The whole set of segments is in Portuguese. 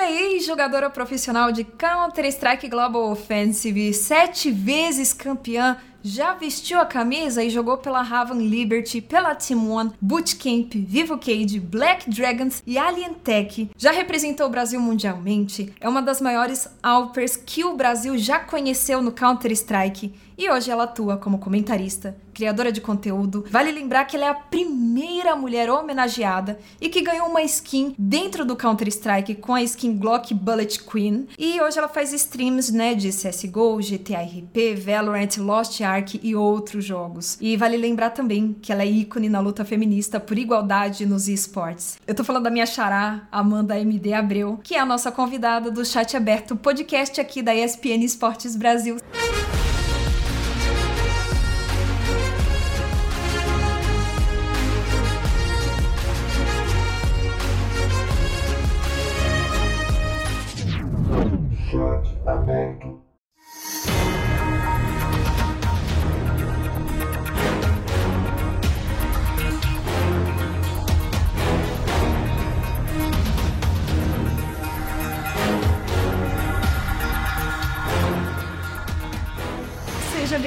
Ela é ex-jogadora profissional de Counter-Strike Global Offensive, sete vezes campeã já vestiu a camisa e jogou pela Raven Liberty, pela Team One, Bootcamp, Vivo Cage, Black Dragons e Alien Tech. Já representou o Brasil mundialmente, é uma das maiores Alpers que o Brasil já conheceu no Counter-Strike e hoje ela atua como comentarista, criadora de conteúdo. Vale lembrar que ela é a primeira mulher homenageada e que ganhou uma skin dentro do Counter-Strike com a skin Glock Bullet Queen. E hoje ela faz streams, né, de CS:GO, GTA RP, Valorant, Lost Ark e outros jogos. E vale lembrar também que ela é ícone na luta feminista por igualdade nos esportes. Eu tô falando da minha xará, Amanda MD Abreu, que é a nossa convidada do Chat Aberto, podcast aqui da ESPN Esportes Brasil.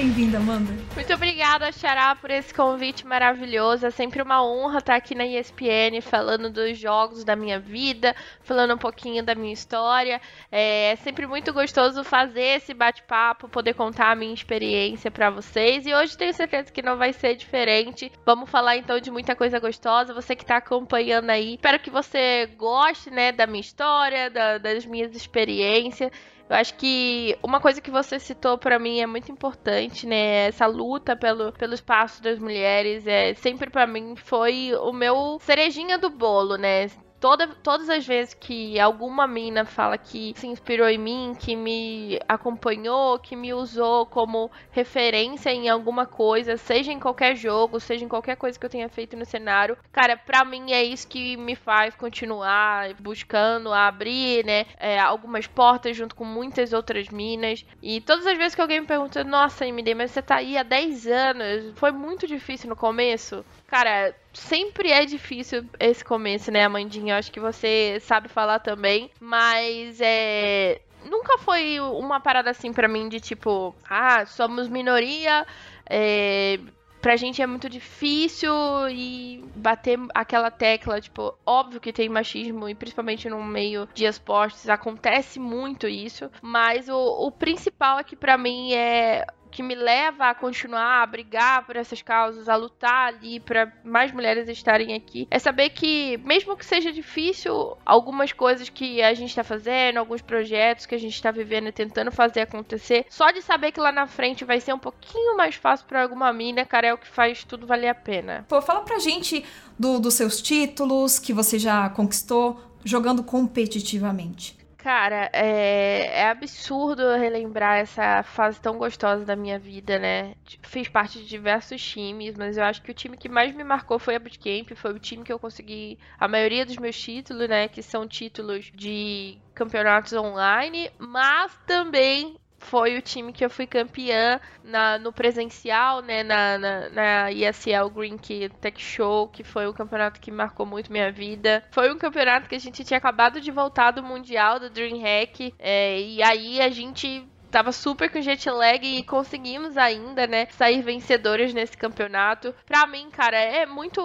Bem-vinda, Amanda. Muito obrigada, Xará, por esse convite maravilhoso. É sempre uma honra estar aqui na ESPN falando dos jogos da minha vida, falando um pouquinho da minha história. É sempre muito gostoso fazer esse bate-papo, poder contar a minha experiência para vocês. E hoje tenho certeza que não vai ser diferente. Vamos falar então de muita coisa gostosa. Você que está acompanhando aí, espero que você goste, né, da minha história, da, das minhas experiências. Eu acho que uma coisa que você citou para mim é muito importante, né? Essa luta pelo, pelo espaço das mulheres é sempre para mim foi o meu cerejinha do bolo, né? Toda, todas as vezes que alguma mina fala que se inspirou em mim, que me acompanhou, que me usou como referência em alguma coisa, seja em qualquer jogo, seja em qualquer coisa que eu tenha feito no cenário, cara, pra mim é isso que me faz continuar buscando abrir, né, é, algumas portas junto com muitas outras minas. E todas as vezes que alguém me pergunta, nossa, MD, mas você tá aí há 10 anos, foi muito difícil no começo? Cara, sempre é difícil esse começo, né, Amandinha? Eu acho que você sabe falar também, mas é. Nunca foi uma parada assim para mim de tipo, ah, somos minoria, é, pra gente é muito difícil e bater aquela tecla, tipo, óbvio que tem machismo e principalmente no meio de esportes acontece muito isso, mas o, o principal aqui para mim é que me leva a continuar a brigar por essas causas, a lutar ali para mais mulheres estarem aqui, é saber que, mesmo que seja difícil, algumas coisas que a gente está fazendo, alguns projetos que a gente está vivendo e tentando fazer acontecer, só de saber que lá na frente vai ser um pouquinho mais fácil para alguma mina, cara, é o que faz tudo valer a pena. Pô, fala pra gente do, dos seus títulos que você já conquistou jogando competitivamente. Cara, é, é, absurdo relembrar essa fase tão gostosa da minha vida, né? Fiz parte de diversos times, mas eu acho que o time que mais me marcou foi a Bootcamp. Foi o time que eu consegui a maioria dos meus títulos, né? Que são títulos de campeonatos online, mas também foi o time que eu fui campeã na, no presencial, né, na, na, na ESL Green Key Tech Show, que foi um campeonato que marcou muito minha vida. Foi um campeonato que a gente tinha acabado de voltar do Mundial, do DreamHack, é, e aí a gente tava super com jet lag e conseguimos ainda, né, sair vencedores nesse campeonato. Pra mim, cara, é muito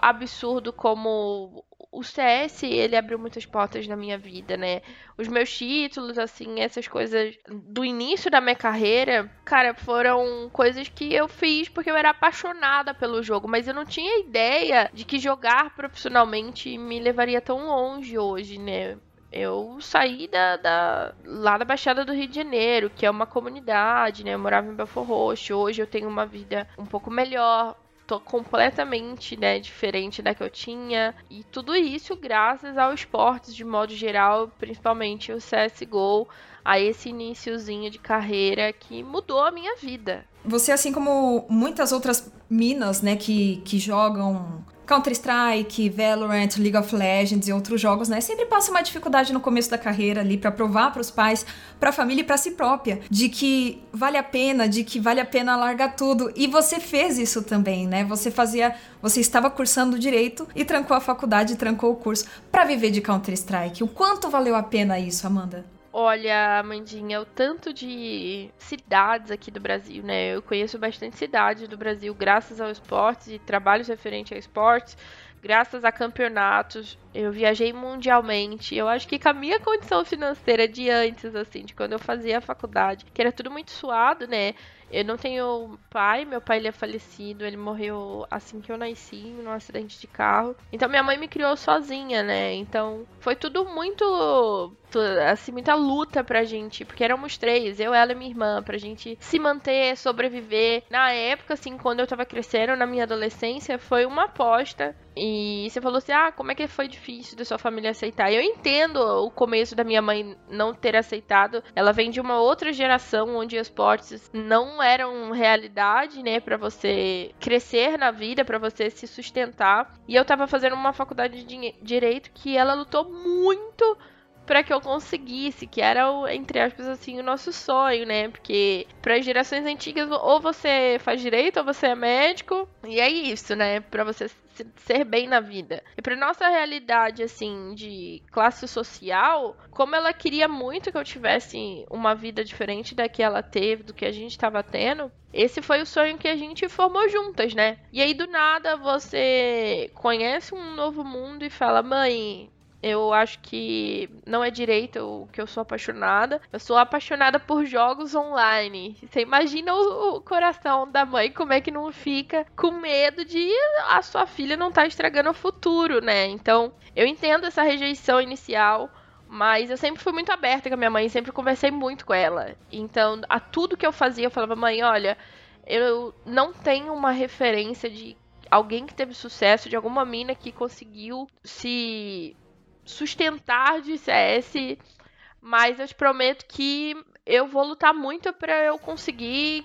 absurdo como o CS, ele abriu muitas portas na minha vida, né? Os meus títulos, assim, essas coisas do início da minha carreira, cara, foram coisas que eu fiz porque eu era apaixonada pelo jogo, mas eu não tinha ideia de que jogar profissionalmente me levaria tão longe hoje, né? eu saí da, da, lá da Baixada do Rio de Janeiro, que é uma comunidade, né? Eu morava em Belfort Roxo. Hoje eu tenho uma vida um pouco melhor tô completamente, né, diferente da que eu tinha. E tudo isso graças ao esportes de modo geral, principalmente o CSGO, a esse iníciozinho de carreira que mudou a minha vida. Você, assim como muitas outras minas, né, que, que jogam Counter-Strike, Valorant, League of Legends e outros jogos, né? Sempre passa uma dificuldade no começo da carreira ali para provar para os pais, para a família e para si própria de que vale a pena, de que vale a pena largar tudo. E você fez isso também, né? Você fazia, você estava cursando direito e trancou a faculdade, trancou o curso para viver de Counter-Strike. O quanto valeu a pena isso, Amanda? Olha, Amandinha, o tanto de cidades aqui do Brasil, né? Eu conheço bastante cidades do Brasil graças ao esportes e trabalhos referentes a esportes, graças a campeonatos. Eu viajei mundialmente. Eu acho que com a minha condição financeira de antes, assim, de quando eu fazia a faculdade, que era tudo muito suado, né? Eu não tenho pai, meu pai ele é falecido, ele morreu assim que eu nasci, num acidente de carro. Então minha mãe me criou sozinha, né? Então foi tudo muito assim, muita luta pra gente, porque éramos três, eu, ela e minha irmã, pra gente se manter, sobreviver. Na época, assim, quando eu tava crescendo, na minha adolescência, foi uma aposta. E você falou assim: ah, como é que foi difícil da sua família aceitar? Eu entendo o começo da minha mãe não ter aceitado. Ela vem de uma outra geração onde esportes não eram realidade, né, para você crescer na vida, para você se sustentar. E eu tava fazendo uma faculdade de direito que ela lutou muito para que eu conseguisse, que era, entre aspas, assim, o nosso sonho, né? Porque para as gerações antigas, ou você faz direito, ou você é médico, e é isso, né? Para você ser bem na vida. E para nossa realidade, assim, de classe social, como ela queria muito que eu tivesse uma vida diferente da que ela teve, do que a gente estava tendo, esse foi o sonho que a gente formou juntas, né? E aí do nada você conhece um novo mundo e fala: "Mãe, eu acho que não é direito o que eu sou apaixonada. Eu sou apaixonada por jogos online. Você imagina o, o, coração da mãe como é que não fica com medo de a sua filha não estar tá estragando o futuro, né? Então, eu entendo essa rejeição inicial. Mas eu sempre fui muito aberta com a minha mãe, sempre conversei muito com ela. Então, a tudo que eu fazia, eu falava, mãe, olha, eu não tenho uma referência de alguém que teve sucesso, de alguma mina que conseguiu se sustentar de CS, mas eu te prometo que eu vou lutar muito para eu conseguir,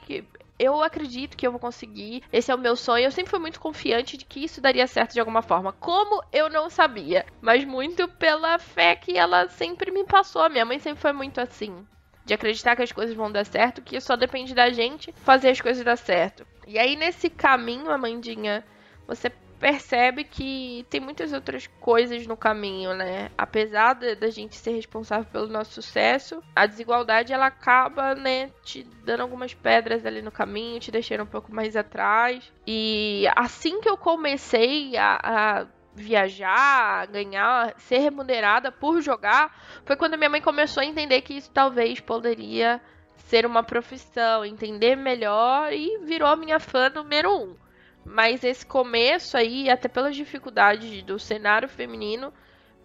eu acredito que eu vou conseguir. Esse é o meu sonho. Eu sempre fui muito confiante de que isso daria certo de alguma forma. Como eu não sabia, mas muito pela fé que ela sempre me passou. Minha mãe sempre foi muito assim. De acreditar que as coisas vão dar certo, que só depende da gente fazer as coisas dar certo. E aí, nesse caminho, Amandinha, você percebe que tem muitas outras coisas no caminho, né? Apesar da gente ser responsável pelo nosso sucesso, a desigualdade ela acaba, né, te dando algumas pedras ali no caminho, te deixando um pouco mais atrás. E assim que eu comecei a, a viajar, ganhar, ser remunerada por jogar, foi quando minha mãe começou a entender que isso talvez poderia ser uma profissão, entender melhor e virou a minha fã número um. Mas esse começo aí, até pelas dificuldades do cenário feminino,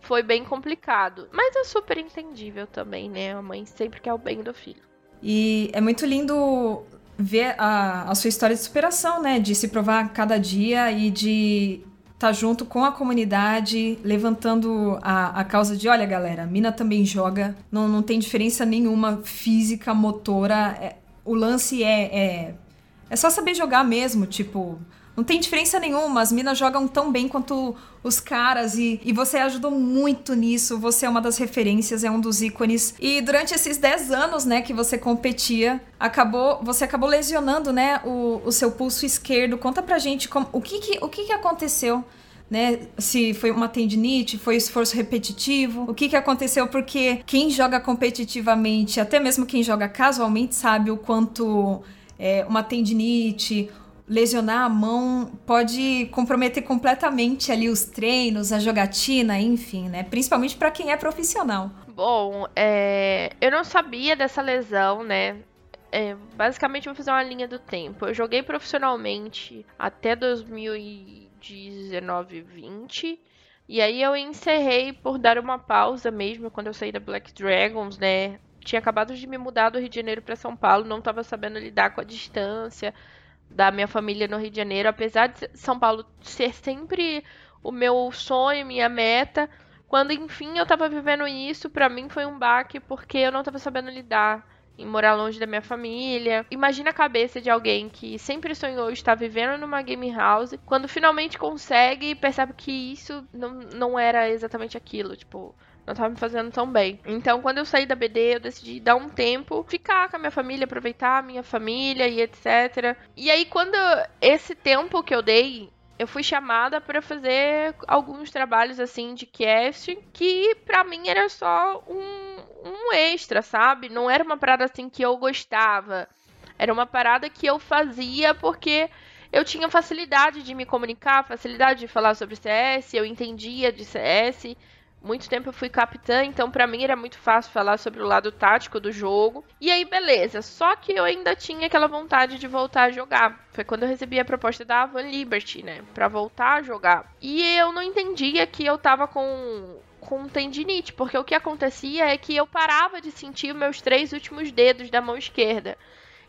foi bem complicado. Mas é super entendível também, né? A mãe sempre quer o bem do filho. E é muito lindo ver a, a sua história de superação, né? De se provar cada dia e de estar tá junto com a comunidade, levantando a, a causa de: olha, galera, mina também joga, não, não tem diferença nenhuma física, motora. É, o lance é, é. É só saber jogar mesmo, tipo. Não tem diferença nenhuma, as minas jogam tão bem quanto os caras e, e você ajudou muito nisso. Você é uma das referências, é um dos ícones. E durante esses 10 anos, né, que você competia, acabou, você acabou lesionando, né, o, o seu pulso esquerdo. Conta pra gente como, o que que, o que que aconteceu? Né? Se foi uma tendinite, foi esforço repetitivo, o que, que aconteceu? Porque quem joga competitivamente, até mesmo quem joga casualmente, sabe o quanto é, uma tendinite lesionar a mão pode comprometer completamente ali os treinos, a jogatina, enfim, né? Principalmente para quem é profissional. Bom, é... eu não sabia dessa lesão, né? É, basicamente, vou fazer uma linha do tempo. Eu joguei profissionalmente até 2019 20 e aí eu encerrei por dar uma pausa mesmo quando eu saí da Black Dragons, né? Tinha acabado de me mudar do Rio de Janeiro para São Paulo, não estava sabendo lidar com a distância da minha família no Rio de Janeiro, apesar de São Paulo ser sempre o meu sonho, minha meta, quando enfim eu tava vivendo isso, para mim foi um baque porque eu não tava sabendo lidar. em morar longe da minha família. Imagina a cabeça de alguém que sempre sonhou estar vivendo numa game house, quando finalmente consegue e percebe que isso não, não era exatamente aquilo, tipo, não tava me fazendo tão bem. Então, quando eu saí da BD, eu decidi dar um tempo, ficar com a minha família, aproveitar a minha família e etc. E aí, quando esse tempo que eu dei, eu fui chamada para fazer alguns trabalhos assim de casting que para mim era só um, um extra, sabe? Não era uma parada assim que eu gostava. Era uma parada que eu fazia porque eu tinha facilidade de me comunicar, facilidade de falar sobre CS, eu entendia de CS muito tempo eu fui capitã, então para mim era muito fácil falar sobre o lado tático do jogo. E aí, beleza. Só que eu ainda tinha aquela vontade de voltar a jogar. Foi quando eu recebi a proposta da Avan Liberty, né? Pra voltar a jogar. E eu não entendia que eu tava com com tendinite, porque o que acontecia é que eu parava de sentir meus três últimos dedos da mão esquerda.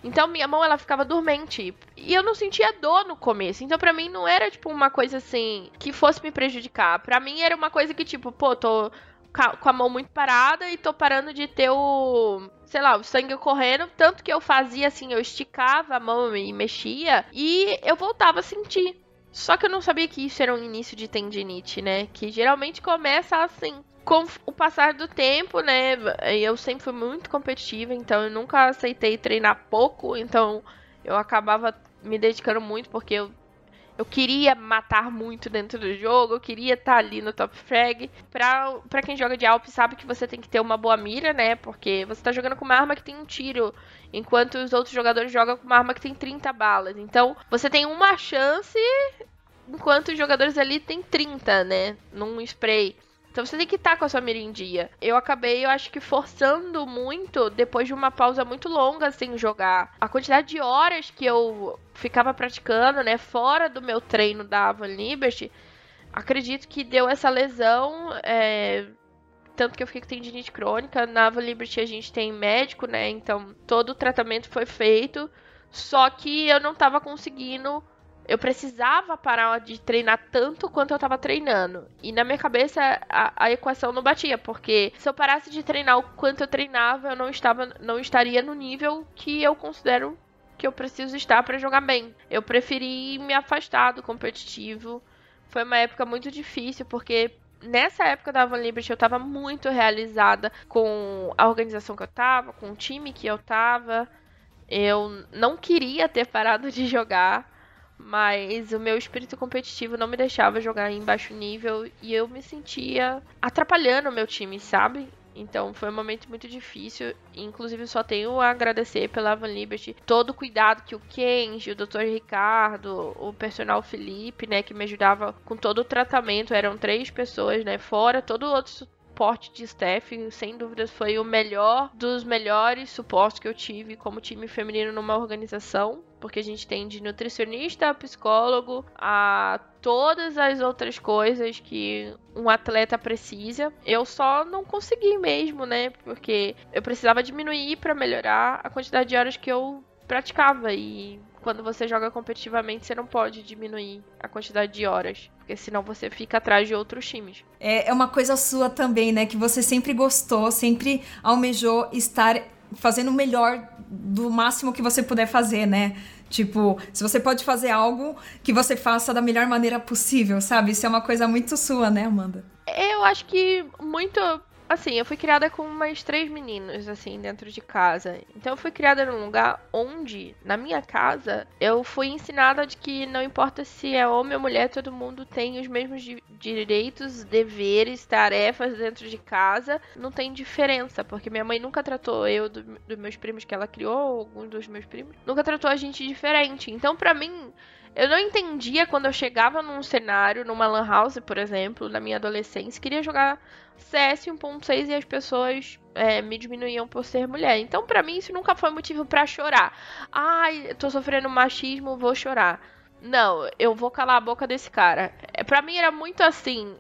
Então minha mão ela ficava dormente. E eu não sentia dor no começo. Então para mim não era tipo uma coisa assim que fosse me prejudicar. Para mim era uma coisa que tipo, pô, tô com a mão muito parada e tô parando de ter o, sei lá, o sangue correndo, tanto que eu fazia assim, eu esticava a mão e mexia e eu voltava a sentir. Só que eu não sabia que isso era um início de tendinite, né? Que geralmente começa assim com o passar do tempo, né, eu sempre fui muito competitiva, então eu nunca aceitei treinar pouco, então eu acabava me dedicando muito porque eu, eu queria matar muito dentro do jogo, eu queria estar ali no top frag. Pra, pra quem joga de Alp sabe que você tem que ter uma boa mira, né, porque você tá jogando com uma arma que tem um tiro, enquanto os outros jogadores jogam com uma arma que tem 30 balas. Então você tem uma chance, enquanto os jogadores ali tem 30, né, num spray. Então você tem que estar com a sua mira em dia. Eu acabei, eu acho que forçando muito depois de uma pausa muito longa sem jogar. A quantidade de horas que eu ficava praticando, né, fora do meu treino da Avan Liberty, acredito que deu essa lesão. É... Tanto que eu fiquei com tendinite crônica. Na Avan Liberty a gente tem médico, né? Então todo o tratamento foi feito. Só que eu não estava conseguindo eu precisava parar de treinar tanto quanto eu tava treinando. E na minha cabeça a, a, equação não batia, porque se eu parasse de treinar o quanto eu treinava, eu não estava não estaria no nível que eu considero que eu preciso estar para jogar bem. Eu preferi me afastar do competitivo. Foi uma época muito difícil porque nessa época da Van Liberty eu estava muito realizada com a organização que eu estava, com o time que eu estava. Eu não queria ter parado de jogar mas o meu espírito competitivo não me deixava jogar em baixo nível e eu me sentia atrapalhando o meu time, sabe? Então foi um momento muito difícil. Inclusive, só tenho a agradecer pela Van Liberty todo o cuidado que o Kenji, o Dr. Ricardo, o personal Felipe, né, que me ajudava com todo o tratamento. Eram três pessoas, né? Fora todo o outro suporte de staff, sem dúvidas foi o melhor dos melhores suportes que eu tive como time feminino numa organização porque a gente tem de nutricionista, psicólogo, a todas as outras coisas que um atleta precisa. Eu só não consegui mesmo, né? Porque eu precisava diminuir para melhorar a quantidade de horas que eu praticava e quando você joga competitivamente, você não pode diminuir a quantidade de horas, porque senão você fica atrás de outros times. É, é uma coisa sua também, né? Que você sempre gostou, sempre almejou estar fazendo o melhor do máximo que você puder fazer, né? Tipo, se você pode fazer algo que você faça da melhor maneira possível, sabe? Isso é uma coisa muito sua, né, Amanda? Eu acho que muito Assim, eu fui criada com umas três meninas, assim, dentro de casa. Então eu fui criada num lugar onde, na minha casa, eu fui ensinada de que não importa se é homem ou mulher, todo mundo tem os mesmos direitos, deveres, tarefas dentro de casa. Não tem diferença, porque minha mãe nunca tratou eu, dos do meus primos que ela criou, algum dos meus primos, nunca tratou a gente diferente. Então, pra mim, eu não entendia quando eu chegava num cenário, numa lan house, por exemplo, na minha adolescência, queria jogar CS 1.6 e as pessoas é, me diminuíam por ser mulher. Então, para mim, isso nunca foi motivo para chorar. Ai, tô sofrendo machismo, vou chorar. Não, eu vou calar a boca desse cara. É, para mim era muito assim.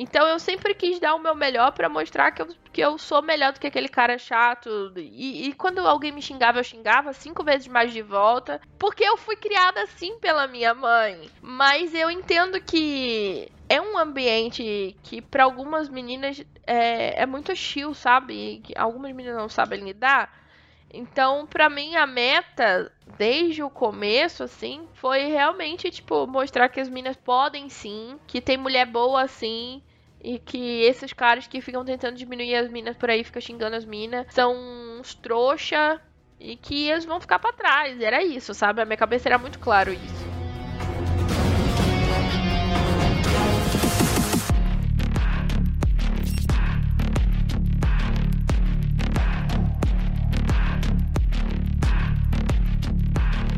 Então eu sempre quis dar o meu melhor para mostrar que eu, que eu sou melhor do que aquele cara chato. E, e, quando alguém me xingava, eu xingava cinco vezes mais de volta. Porque eu fui criada assim pela minha mãe. Mas eu entendo que é um ambiente que para algumas meninas é, é muito hostil, sabe? Que algumas meninas não sabem lidar. Então, para mim, a meta, desde o começo, assim, foi realmente, tipo, mostrar que as minas podem sim, que tem mulher boa assim, e que esses caras que ficam tentando diminuir as minas por aí, ficam xingando as minas, são uns trouxa e que eles vão ficar para trás. Era isso, sabe? A minha cabeça era muito claro isso.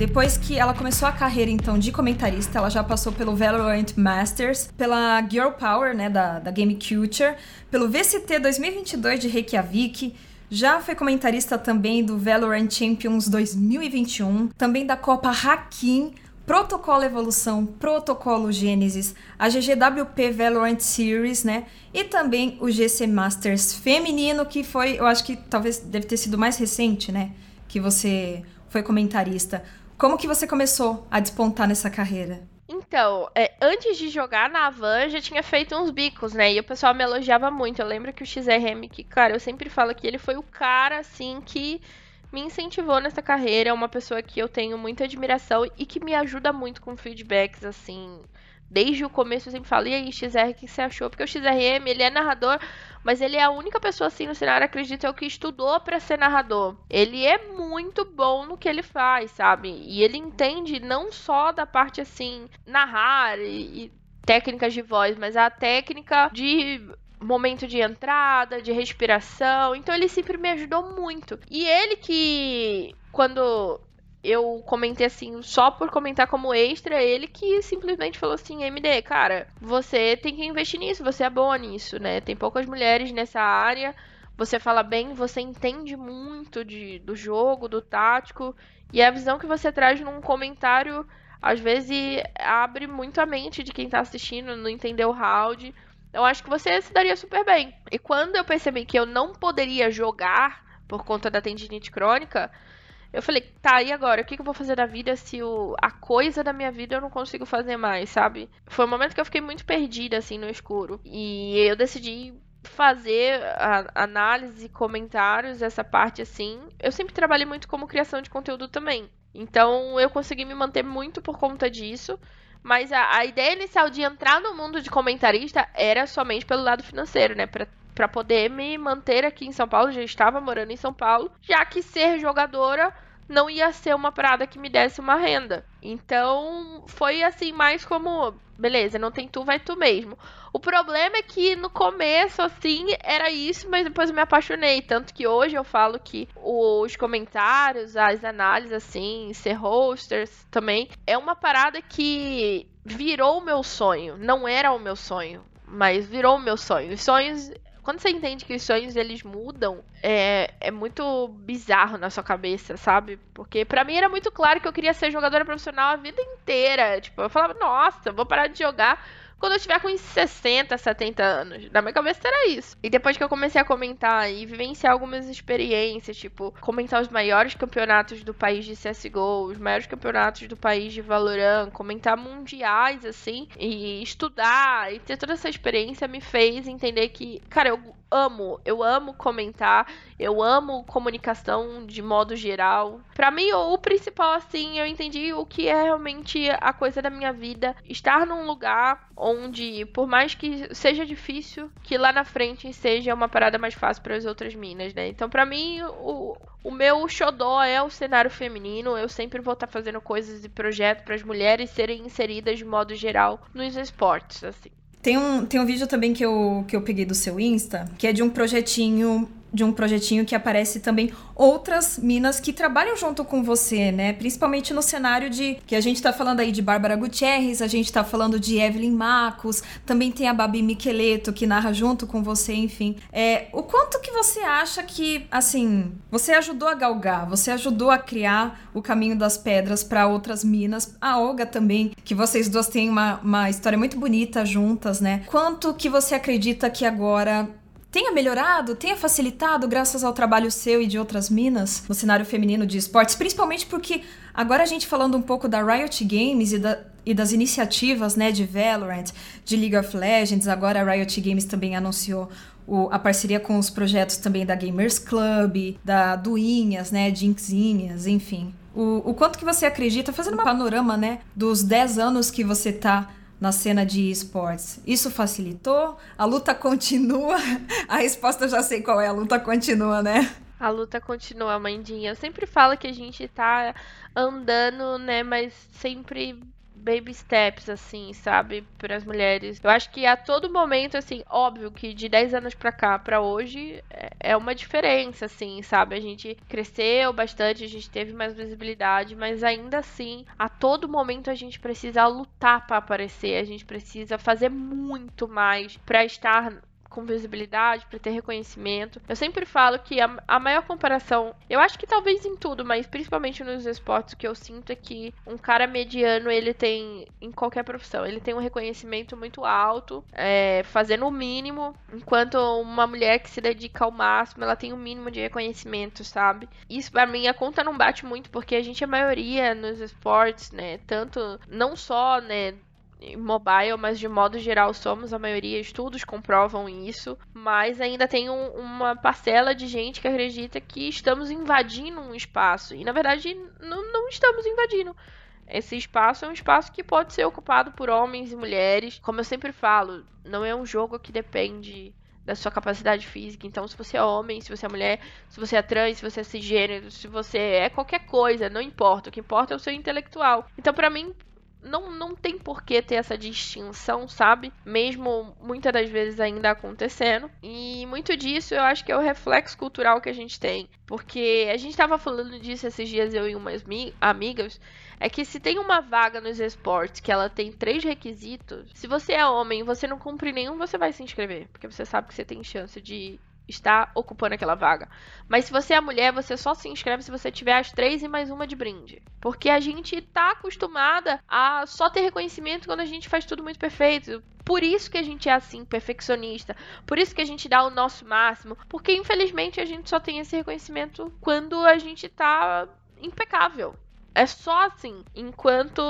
Depois que ela começou a carreira, então, de comentarista, ela já passou pelo Valorant Masters, pela Girl Power, né, da, da Game Culture, pelo VCT 2022 de Reykjavik, já foi comentarista também do Valorant Champions 2021, também da Copa Hakim, Protocolo Evolução, Protocolo Gênesis, a GGWP Valorant Series, né? E também o GC Masters feminino, que foi, eu acho que talvez deve ter sido mais recente, né? Que você foi comentarista. Como que você começou a despontar nessa carreira? Então, é, antes de jogar na van, já tinha feito uns bicos, né? E o pessoal me elogiava muito. Eu lembro que o XRM, que, cara, eu sempre falo que ele foi o cara, assim, que me incentivou nessa carreira. É uma pessoa que eu tenho muita admiração e que me ajuda muito com feedbacks, assim, desde o começo eu sempre falo, e aí, XR, o que você achou? Porque o XRM, ele é narrador, mas ele é a única pessoa assim no cenário, acredito eu, que estudou para ser narrador. Ele é muito bom no que ele faz, sabe? E ele entende não só da parte assim, narrar e, e técnicas de voz, mas a técnica de momento de entrada, de respiração. Então ele sempre me ajudou muito. E ele que quando eu comentei assim, só por comentar como extra, ele que simplesmente falou assim: MD, cara, você tem que investir nisso, você é boa nisso, né? Tem poucas mulheres nessa área, você fala bem, você entende muito de, do jogo, do tático, e a visão que você traz num comentário, às vezes, abre muito a mente de quem tá assistindo, não entender o round. Eu acho que você se daria super bem. E quando eu percebi que eu não poderia jogar por conta da tendinite crônica, eu falei, tá, e agora? O que, eu vou fazer da vida se o, a coisa da minha vida eu não consigo fazer mais, sabe? Foi um momento que eu fiquei muito perdida, assim, no escuro. E eu decidi fazer a, análise, comentários, essa parte assim. Eu sempre trabalhei muito como criação de conteúdo também. Então eu consegui me manter muito por conta disso. Mas a, a ideia inicial de entrar no mundo de comentarista era somente pelo lado financeiro, né? Pra para poder me manter aqui em São Paulo, já estava morando em São Paulo, já que ser jogadora não ia ser uma parada que me desse uma renda. Então, foi assim, mais como, beleza, não tem tu, vai tu mesmo. O problema é que no começo, assim, era isso, mas depois eu me apaixonei. Tanto que hoje eu falo que os comentários, as análises, assim, ser hosters também, é uma parada que virou o meu sonho. Não era o meu sonho, mas virou o meu sonho. Os sonhos quando você entende que os sonhos eles mudam, é, é muito bizarro na sua cabeça, sabe? Porque para mim era muito claro que eu queria ser jogadora profissional a vida inteira. Tipo, eu falava, nossa, vou parar de jogar quando eu tiver com uns 60, 70 anos. Na minha cabeça era isso. E depois que eu comecei a comentar e vivenciar algumas experiências, tipo, comentar os maiores campeonatos do país de CSGO, os maiores campeonatos do país de Valorant, comentar mundiais, assim, e estudar e ter toda essa experiência me fez entender que, cara, eu amo, eu amo comentar, eu amo comunicação de modo geral. Para mim, o, principal, assim, eu entendi o que é realmente a coisa da minha vida. Estar num lugar onde, por mais que seja difícil, que lá na frente seja uma parada mais fácil para as outras minas, né? Então, para mim, o, o meu xodó é o cenário feminino. Eu sempre vou estar tá fazendo coisas e projetos para as mulheres serem inseridas de modo geral nos esportes, assim. Tem um, tem um vídeo também que eu, que eu peguei do seu Insta, que é de um projetinho de um projetinho que aparece também outras minas que trabalham junto com você, né? Principalmente no cenário de que a gente tá falando aí de Bárbara Gutierrez, a gente tá falando de Evelyn Marcos, também tem a Babi Micheleto que narra junto com você, enfim. É, o quanto que você acha que, assim, você ajudou a galgar, você ajudou a criar o caminho das pedras para outras minas, a Olga também, que vocês duas têm uma, uma história muito bonita juntas, né? Quanto que você acredita que agora tenha melhorado, tenha facilitado graças ao trabalho seu e de outras minas no cenário feminino de esportes, principalmente porque agora a gente falando um pouco da Riot Games e, da, e das iniciativas né, de Valorant, de League of Legends, agora a Riot Games também anunciou o, a parceria com os projetos também da Gamers Club, da Duinhas, né, Jinxinhas, enfim. O, o quanto que você acredita, fazendo um panorama, né, dos 10 anos que você tá na cena de esportes. Isso facilitou? A luta continua? A resposta eu já sei qual é, a luta continua, né? A luta continua, Mandinha. Eu sempre falo que a gente tá andando, né, mas sempre baby steps, assim, sabe, para as mulheres. Eu acho que a todo momento, assim, óbvio que de 10 anos para cá, para hoje, é, é uma diferença, assim, sabe? A gente cresceu bastante, a gente teve mais visibilidade, mas ainda assim, a todo momento a gente precisa lutar para aparecer, a gente precisa fazer muito mais para estar com visibilidade, para ter reconhecimento. Eu sempre falo que a, a, maior comparação, eu acho que talvez em tudo, mas principalmente nos esportes, o que eu sinto é que um cara mediano, ele tem, em qualquer profissão, ele tem um reconhecimento muito alto, é, fazendo o mínimo, enquanto uma mulher que se dedica ao máximo, ela tem o um mínimo de reconhecimento, sabe? Isso para mim a conta não bate muito, porque a gente é maioria nos esportes, né? Tanto, não só, né? Mobile, mas de modo geral somos a maioria, estudos comprovam isso, mas ainda tem um, uma parcela de gente que acredita que estamos invadindo um espaço, e na verdade não, não estamos invadindo. Esse espaço é um espaço que pode ser ocupado por homens e mulheres. Como eu sempre falo, não é um jogo que depende da sua capacidade física. Então, se você é homem, se você é mulher, se você é trans, se você é cisgênero, se você é qualquer coisa, não importa. O que importa é o seu intelectual. Então, para mim, não, não tem por que ter essa distinção, sabe? Mesmo muitas das vezes ainda acontecendo. E muito disso eu acho que é o reflexo cultural que a gente tem. Porque a gente estava falando disso esses dias, eu e umas amigas. É que se tem uma vaga nos esportes que ela tem três requisitos, se você é homem e você não cumpre nenhum, você vai se inscrever. Porque você sabe que você tem chance de está ocupando aquela vaga. Mas se você é mulher, você só se inscreve se você tiver as três e mais uma de brinde. Porque a gente tá acostumada a só ter reconhecimento quando a gente faz tudo muito perfeito. Por isso que a gente é assim, perfeccionista. Por isso que a gente dá o nosso máximo. Porque infelizmente a gente só tem esse reconhecimento quando a gente tá impecável. É só assim. Enquanto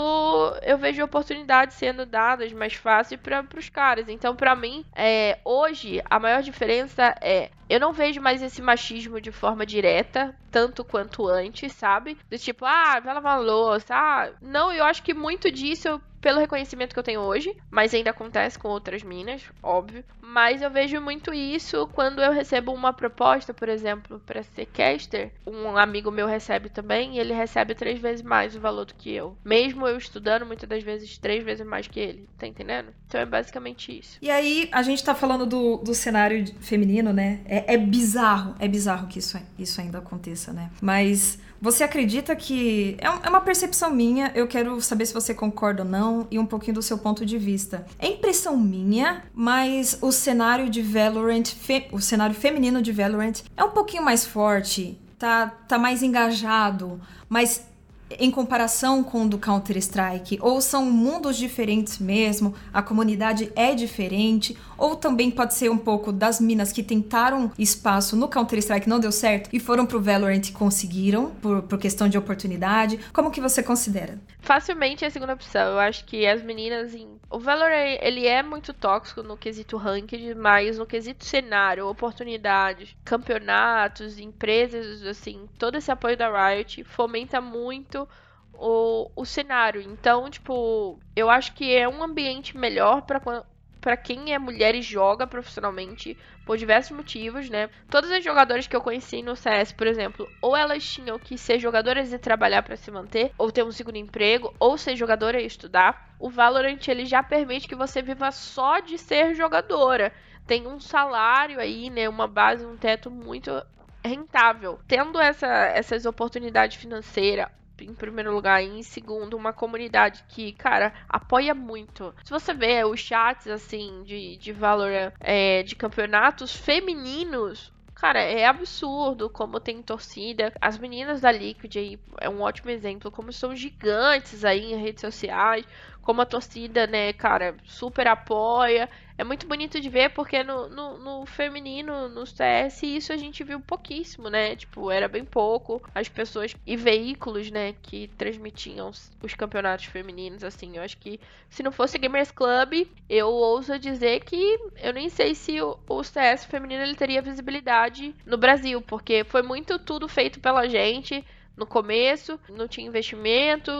eu vejo oportunidades sendo dadas mais fácil para os caras. Então, para mim, é, hoje, a maior diferença é. Eu não vejo mais esse machismo de forma direta, tanto quanto antes, sabe? Do tipo, ah, vai lavar louça. Ah, não, eu acho que muito disso pelo reconhecimento que eu tenho hoje, mas ainda acontece com outras minas, óbvio. Mas eu vejo muito isso quando eu recebo uma proposta, por exemplo, para ser caster. Um amigo meu recebe também e ele recebe três vezes mais o valor do que eu. Mesmo eu estudando, muitas das vezes, três vezes mais que ele. Tá entendendo? Então é basicamente isso. E aí, a gente tá falando do, do cenário feminino, né? É, é bizarro, é bizarro que isso, isso ainda aconteça, né? Mas você acredita que. É, é uma percepção minha, eu quero saber se você concorda ou não e um pouquinho do seu ponto de vista. É impressão minha, mas o cenário de Valorant, fe... o cenário feminino de Valorant é um pouquinho mais forte, tá, tá mais engajado, mas em comparação com o do Counter-Strike? Ou são mundos diferentes mesmo? A comunidade é diferente? Ou também pode ser um pouco das minas que tentaram espaço no Counter-Strike, não deu certo, e foram pro Valorant e conseguiram, por, por questão de oportunidade? Como que você considera? Facilmente é a segunda opção. Eu acho que as meninas em... O Valorant, ele é muito tóxico no quesito ranked, mas no quesito cenário, oportunidades, campeonatos, empresas, assim, todo esse apoio da Riot fomenta muito o, o cenário. Então, tipo, eu acho que é um ambiente melhor para para quem é mulher e joga profissionalmente por diversos motivos, né? Todas as jogadoras que eu conheci no CS, por exemplo, ou elas tinham que ser jogadoras e trabalhar para se manter, ou ter um segundo emprego, ou ser jogadora e estudar. O Valorant ele já permite que você viva só de ser jogadora. Tem um salário aí, né, uma base, um teto muito rentável. Tendo essa, essas oportunidades financeiras, em primeiro lugar, e em segundo, uma comunidade que, cara, apoia muito. Se você vê os chats, assim, de, de Valorant, é, de campeonatos femininos, Cara, é absurdo como tem torcida. As meninas da Liquid aí é um ótimo exemplo, como são gigantes aí em redes sociais, como a torcida, né, cara, super apoia. É muito bonito de ver, porque no, no, no, feminino, no CS, isso a gente viu pouquíssimo, né? Tipo, era bem pouco. As pessoas e veículos, né, que transmitiam os campeonatos femininos, assim. Eu acho que se não fosse Gamers Club, eu ouso dizer que eu nem sei se o, o CS feminino ele teria visibilidade no Brasil, porque foi muito tudo feito pela gente no começo, não tinha investimento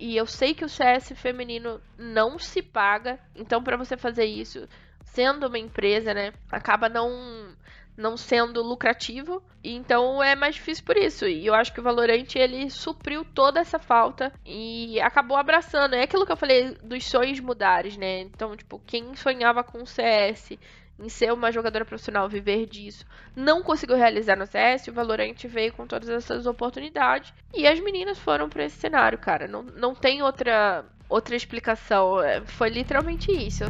e eu sei que o CS feminino não se paga. Então, para você fazer isso, sendo uma empresa, né, acaba não não sendo lucrativo, então é mais difícil por isso. E eu acho que o Valorant ele supriu toda essa falta e acabou abraçando. É aquilo que eu falei dos sonhos mudares, né? Então, tipo, quem sonhava com o CS em ser uma jogadora profissional, viver disso, não conseguiu realizar no CS, o Valorant veio com todas essas oportunidades e as meninas foram para esse cenário, cara. Não, não tem outra outra explicação, é, foi literalmente isso.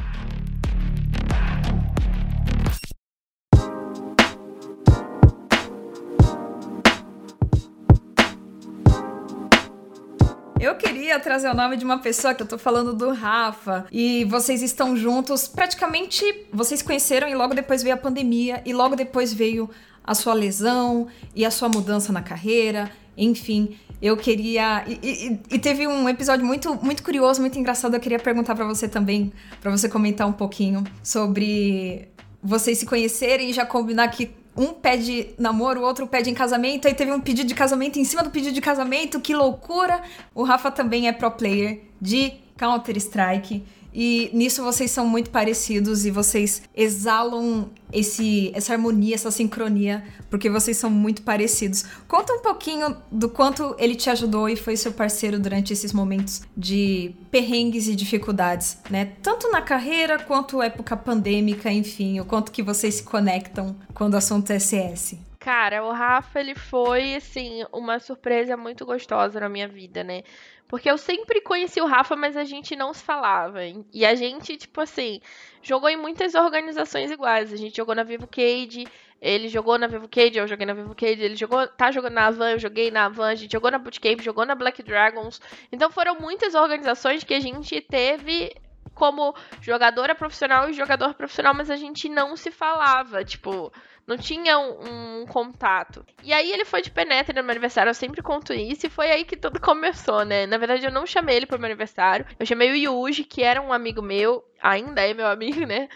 Queria trazer o nome de uma pessoa que eu tô falando do Rafa. E vocês estão juntos. Praticamente vocês conheceram e logo depois veio a pandemia. E logo depois veio a sua lesão e a sua mudança na carreira. Enfim, eu queria. E, e, e, teve um episódio muito, muito curioso, muito engraçado. Eu queria perguntar para você também, para você comentar um pouquinho sobre vocês se conhecerem e já combinar que um pede namoro, o outro pede em casamento, aí teve um pedido de casamento em cima do pedido de casamento, que loucura! O Rafa também é pro player de Counter-Strike. E nisso vocês são muito parecidos e vocês exalam esse, essa harmonia, essa sincronia, porque vocês são muito parecidos. Conta um pouquinho do quanto ele te ajudou e foi seu parceiro durante esses momentos de perrengues e dificuldades, né? Tanto na carreira quanto época pandêmica, enfim, o quanto que vocês se conectam quando o assunto é CS. Cara, o Rafa, ele foi, assim, uma surpresa muito gostosa na minha vida, né? Porque eu sempre conheci o Rafa, mas a gente não se falava. E a gente, tipo assim, jogou em muitas organizações iguais. A gente jogou na Vivo Cade, ele jogou na Vivo Cade, eu joguei na Vivo Cade, ele jogou, tá jogando na Avan, eu joguei na Avan, a gente jogou na Bootcamp, jogou na Black Dragons. Então foram muitas organizações que a gente teve como jogadora profissional e jogador profissional, mas a gente não se falava, tipo, não tinha um, um, contato. E aí ele foi de penetra no meu aniversário, eu sempre conto isso, e foi aí que tudo começou, né? Na verdade, eu não chamei ele pro meu aniversário, eu chamei o Yuji, que era um amigo meu, ainda é meu amigo, né?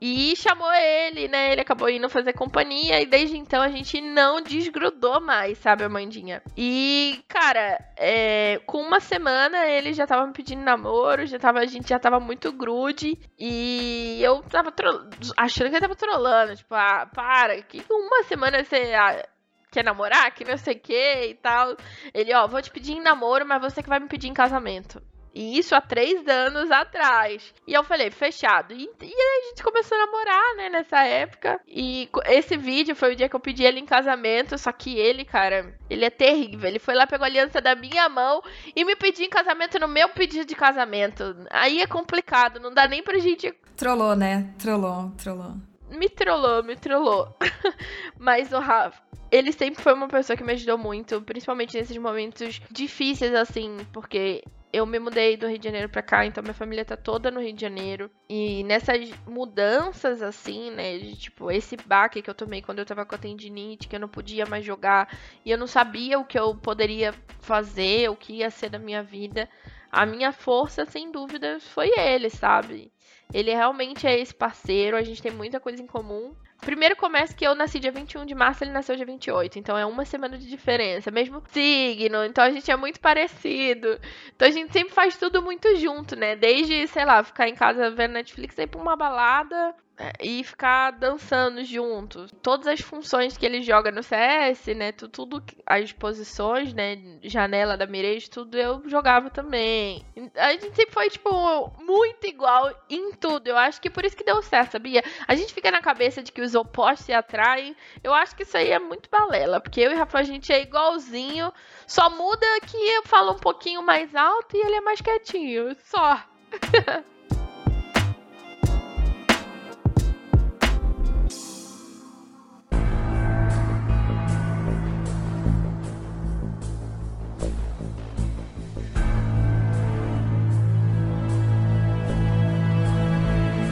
E chamou ele, né? Ele acabou indo fazer companhia e desde então a gente não desgrudou mais, sabe, Amandinha? E, cara, é, com uma semana ele já tava me pedindo namoro, já tava, a gente já tava muito grude e eu tava achando que ele tava trolando, tipo, ah, para, que uma semana você. Ah, quer namorar, que não sei o que e tal. Ele, ó, vou te pedir em namoro, mas você que vai me pedir em casamento. E isso há três anos atrás. E eu falei, fechado. E, e aí a gente começou a namorar, né, nessa época. E esse vídeo foi o dia que eu pedi ele em casamento. Só que ele, cara, ele é terrível. Ele foi lá, pegou a aliança da minha mão e me pediu em casamento no meu pedido de casamento. Aí é complicado, não dá nem pra gente. Trollou, né? Trollou, trollou. Me trollou, me trollou. Mas o Rafa, ele sempre foi uma pessoa que me ajudou muito, principalmente nesses momentos difíceis, assim, porque eu me mudei do Rio de Janeiro pra cá, então minha família tá toda no Rio de Janeiro. E nessas mudanças, assim, né? De, tipo, esse baque que eu tomei quando eu tava com a tendinite, que eu não podia mais jogar, e eu não sabia o que eu poderia fazer, o que ia ser da minha vida. A minha força, sem dúvida, foi ele, sabe? Ele realmente é esse parceiro, a gente tem muita coisa em comum. Primeiro começa que eu nasci dia 21 de março, ele nasceu dia 28. Então é uma semana de diferença. Mesmo signo. Então a gente é muito parecido. Então a gente sempre faz tudo muito junto, né? Desde, sei lá, ficar em casa vendo Netflix, ir pra uma balada, e ficar dançando juntos. Todas as funções que ele joga no CS, né? Tudo, as posições, né? Janela da Mirage, tudo eu jogava também. A gente sempre foi, tipo, muito igual em tudo. Eu acho que por isso que deu certo, sabia? A gente fica na cabeça de que os opostos se atraem. Eu acho que isso aí é muito balela. Porque eu e Rafa, a gente é igualzinho. Só muda que eu falo um pouquinho mais alto e ele é mais quietinho. Só.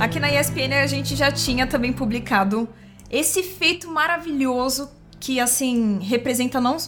Aqui na ESPN a gente já tinha também publicado esse feito maravilhoso que, assim, representa não.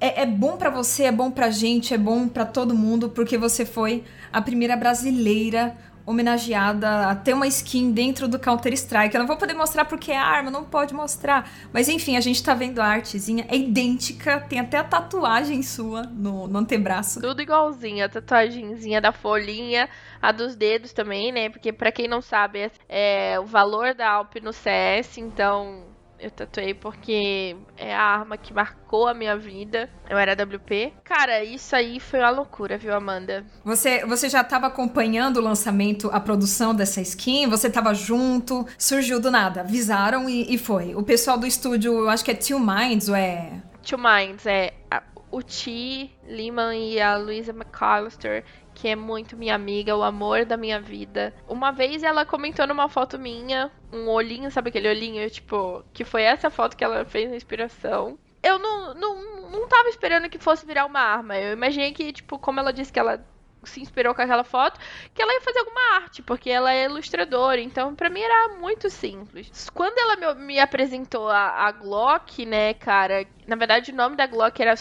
É, é bom para você, é bom pra gente, é bom para todo mundo, porque você foi a primeira brasileira homenageada a ter uma skin dentro do Counter-Strike. Eu não vou poder mostrar porque é arma, não pode mostrar. Mas enfim, a gente tá vendo a artezinha, é idêntica, tem até a tatuagem sua no, no antebraço. Tudo igualzinho, a tatuagemzinha da folhinha, a dos dedos também, né? Porque para quem não sabe, é o valor da Alp no CS, então eu tatuei porque é a arma que marcou a minha vida. Eu era WP. Cara, isso aí foi uma loucura, viu, Amanda? Você, você já estava acompanhando o lançamento, a produção dessa skin? Você estava junto? Surgiu do nada? Avisaram e, e foi. O pessoal do estúdio, eu acho que é Two Minds, ou é. Two Minds, é. O T. Lehman e a Louisa McAllister que é muito minha amiga, o amor da minha vida. Uma vez ela comentou numa foto minha, um olhinho, sabe aquele olhinho, tipo, que foi essa foto que ela fez na inspiração. Eu não, não, não tava esperando que fosse virar uma arma. Eu imaginei que, tipo, como ela disse que ela se inspirou com aquela foto, que ela ia fazer alguma arte, porque ela é ilustradora. Então, para mim era muito simples. Quando ela me, me apresentou a, a, Glock, né, cara, na verdade o nome da Glock era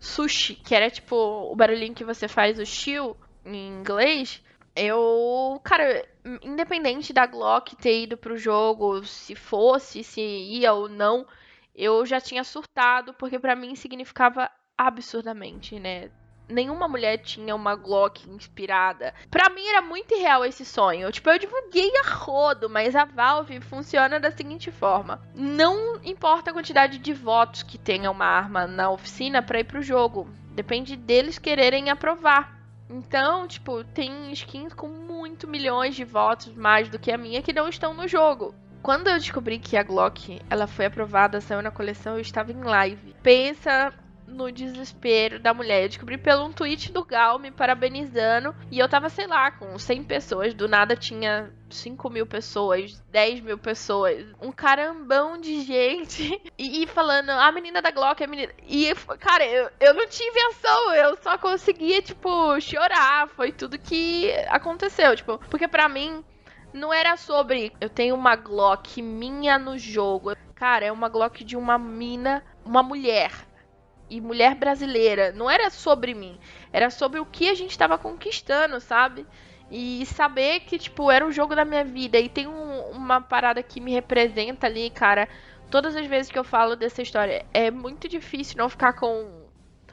sushi, que era tipo o barulhinho que você faz o chill em inglês, eu, cara, independente da Glock ter ido pro jogo, se fosse, se ia ou não, eu já tinha surtado, porque para mim significava absurdamente, né? Nenhuma mulher tinha uma Glock inspirada. Para mim era muito irreal esse sonho. Tipo, eu divulguei a rodo, mas a Valve funciona da seguinte forma: não importa a quantidade de votos que tenha uma arma na oficina para ir pro jogo. Depende deles quererem aprovar. Então, tipo, tem skins com muito milhões de votos mais do que a minha que não estão no jogo. Quando eu descobri que a Glock ela foi aprovada, saiu na coleção, eu estava em live. Pensa no desespero da mulher. Eu descobri pelo um tweet do Gal me parabenizando. E eu tava, sei lá, com 100 pessoas. Do nada tinha 5 mil pessoas, 10 mil pessoas. Um carambão de gente. E, e falando, a menina da Glock, a menina. E, cara, eu, eu não tinha invenção. Eu só conseguia, tipo, chorar. Foi tudo que aconteceu. Tipo, porque para mim. Não era sobre eu tenho uma Glock minha no jogo. Cara, é uma Glock de uma mina, uma mulher e mulher brasileira. Não era sobre mim. Era sobre o que a gente estava conquistando, sabe? E saber que, tipo, era o jogo da minha vida. E tem um, uma parada que me representa ali, cara. Todas as vezes que eu falo dessa história, é muito difícil não ficar com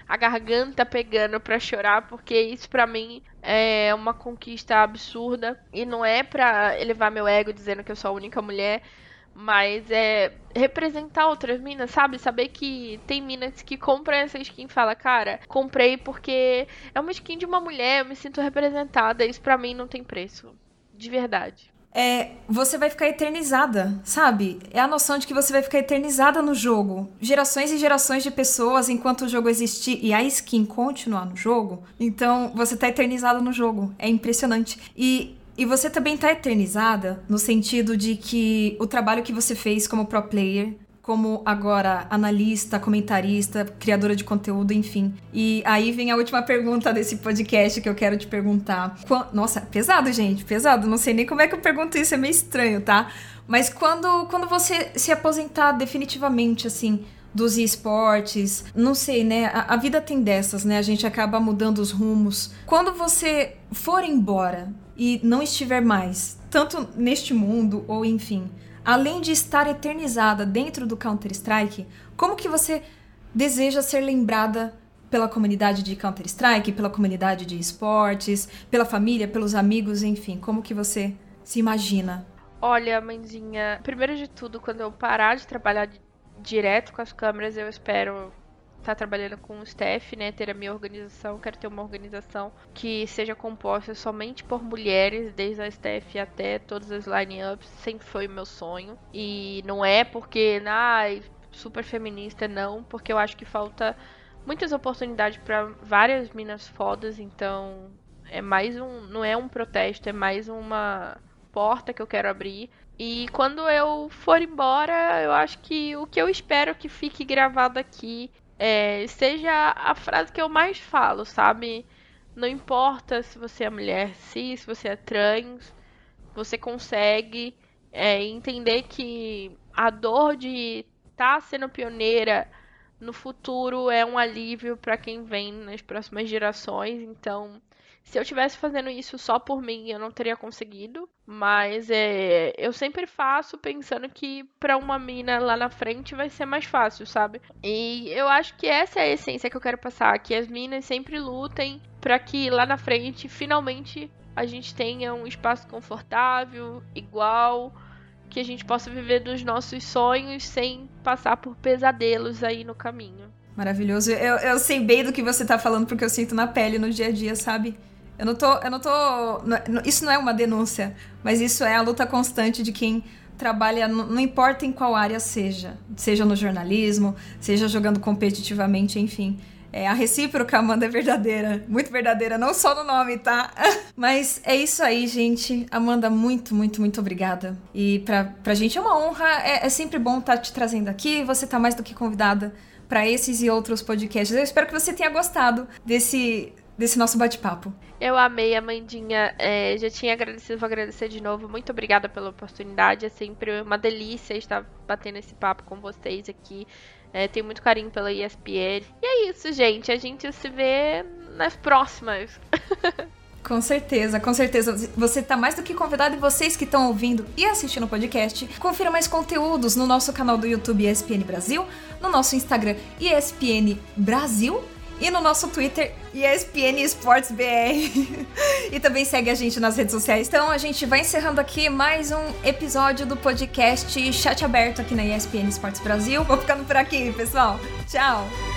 a garganta pegando para chorar, porque isso para mim é uma conquista absurda. E não é pra elevar meu ego dizendo que eu sou a única mulher mas é representar outras minas, sabe? Saber que tem minas que compram essa skin e fala, cara, comprei porque é uma skin de uma mulher, eu me sinto representada. Isso para mim não tem preço. De verdade. É, você vai ficar eternizada, sabe? É a noção de que você vai ficar eternizada no jogo. Gerações e gerações de pessoas enquanto o jogo existir e a skin continuar no jogo. Então, você tá eternizada no jogo. É impressionante. E e você também tá eternizada no sentido de que o trabalho que você fez como pro player, como agora analista, comentarista, criadora de conteúdo, enfim. E aí vem a última pergunta desse podcast que eu quero te perguntar. Nossa, pesado, gente, pesado. Não sei nem como é que eu pergunto isso, é meio estranho, tá? Mas quando, quando você se aposentar definitivamente, assim, dos esportes, não sei, né? A, a, vida tem dessas, né? A gente acaba mudando os rumos. Quando você for embora, e não estiver mais, tanto neste mundo ou enfim, além de estar eternizada dentro do Counter-Strike, como que você deseja ser lembrada pela comunidade de Counter-Strike, pela comunidade de esportes, pela família, pelos amigos, enfim, como que você se imagina? Olha, mãezinha, primeiro de tudo, quando eu parar de trabalhar direto com as câmeras, eu espero estar tá trabalhando com o staff, né, ter a minha organização, quero ter uma organização que seja composta somente por mulheres, desde a staff até todas as lineups, sempre foi o meu sonho. E não é porque, ai, super feminista, não, porque eu acho que falta muitas oportunidades para várias minas fodas, então é mais um, não é um protesto, é mais uma porta que eu quero abrir. E quando eu for embora, eu acho que o que eu espero que fique gravado aqui é, seja a frase que eu mais falo, sabe? Não importa se você é mulher cis, se você é trans, você consegue é, entender que a dor de estar tá sendo pioneira no futuro é um alívio para quem vem nas próximas gerações. Então, se eu tivesse fazendo isso só por mim, eu não teria conseguido. Mas é, eu sempre faço pensando que para uma mina lá na frente vai ser mais fácil, sabe? E eu acho que essa é a essência que eu quero passar, que as minas sempre lutem para que lá na frente finalmente a gente tenha um espaço confortável, igual, que a gente possa viver dos nossos sonhos sem passar por pesadelos aí no caminho. Maravilhoso. Eu, eu sei bem do que você tá falando porque eu sinto na pele no dia a dia, sabe? Eu não tô. Eu não tô. Isso não é uma denúncia, mas isso é a luta constante de quem trabalha, não importa em qual área seja, seja no jornalismo, seja jogando competitivamente, enfim. É, a recíproca, Amanda, é verdadeira. Muito verdadeira, não só no nome, tá? Mas é isso aí, gente. Amanda, muito, muito, muito obrigada. E pra, pra gente é uma honra. É, é sempre bom estar tá te trazendo aqui. Você tá mais do que convidada para esses e outros podcasts. Eu espero que você tenha gostado desse, desse nosso bate-papo. Eu amei, Amandinha. É, já tinha agradecido, vou agradecer de novo. Muito obrigada pela oportunidade. É sempre uma delícia estar batendo esse papo com vocês aqui. É, tenho muito carinho pela ESPN. E é isso, gente. A gente se vê nas próximas. Com certeza, com certeza. Você está mais do que convidado e vocês que estão ouvindo e assistindo o podcast, confira mais conteúdos no nosso canal do YouTube ESPN Brasil, no nosso Instagram ESPN Brasil e no nosso Twitter ESPN Esportes BR. e também segue a gente nas redes sociais. Então a gente vai encerrando aqui mais um episódio do podcast Chat Aberto aqui na ESPN Esportes Brasil. Vou ficando por aqui, pessoal. Tchau!